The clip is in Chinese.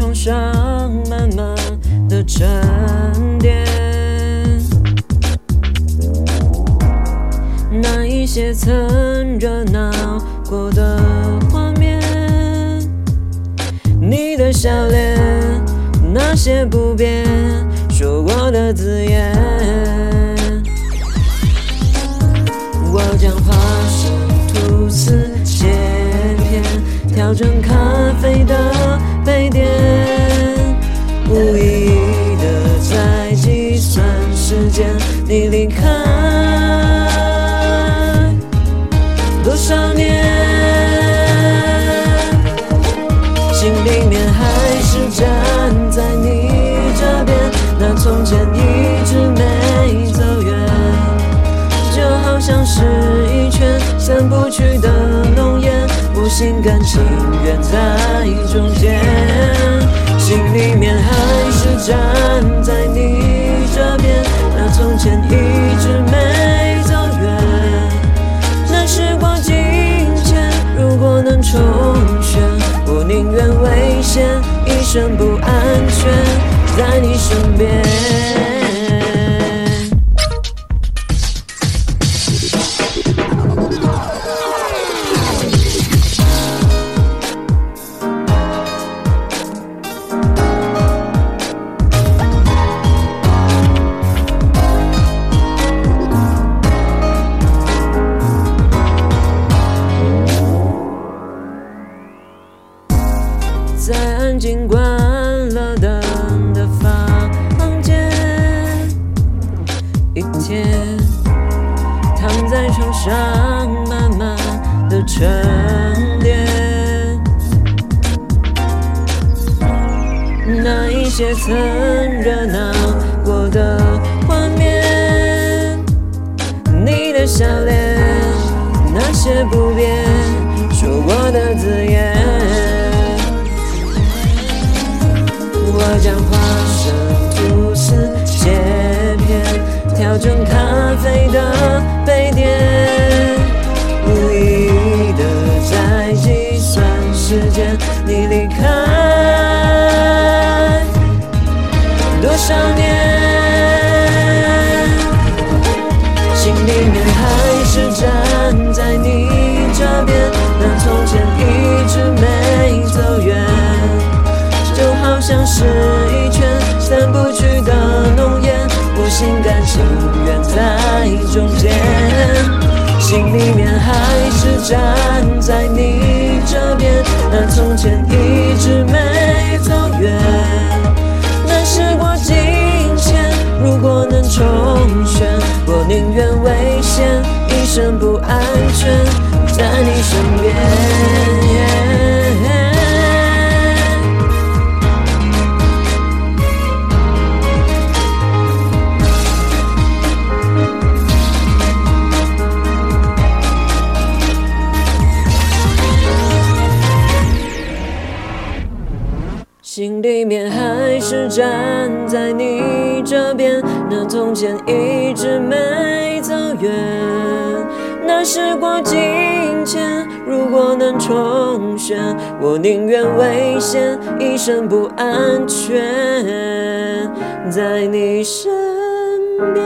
床上慢慢的沉淀，那一些曾热闹过的画面，你的笑脸，那些不变说过的字眼，你离开多少年，心里面还是站在你这边，那从前一直没走远。就好像是一圈散不去的浓烟，我心甘情愿在中间，心里面还是站在真不沉淀，那一些曾热闹过的画面，你的笑脸，那些不变。你离开多少年，心里面还是站在你这边，那从前一直没走远。就好像是一圈散不去的浓烟，我心甘情愿在中间，心里面还是站在你这边，那从前一直没走远。那时过境迁，如果能重选，我宁愿危险，一生不安全，在你身边。心里面还是站在你这边，那从前一直没走远。那时过境迁，如果能重选，我宁愿危险，一生不安全，在你身边。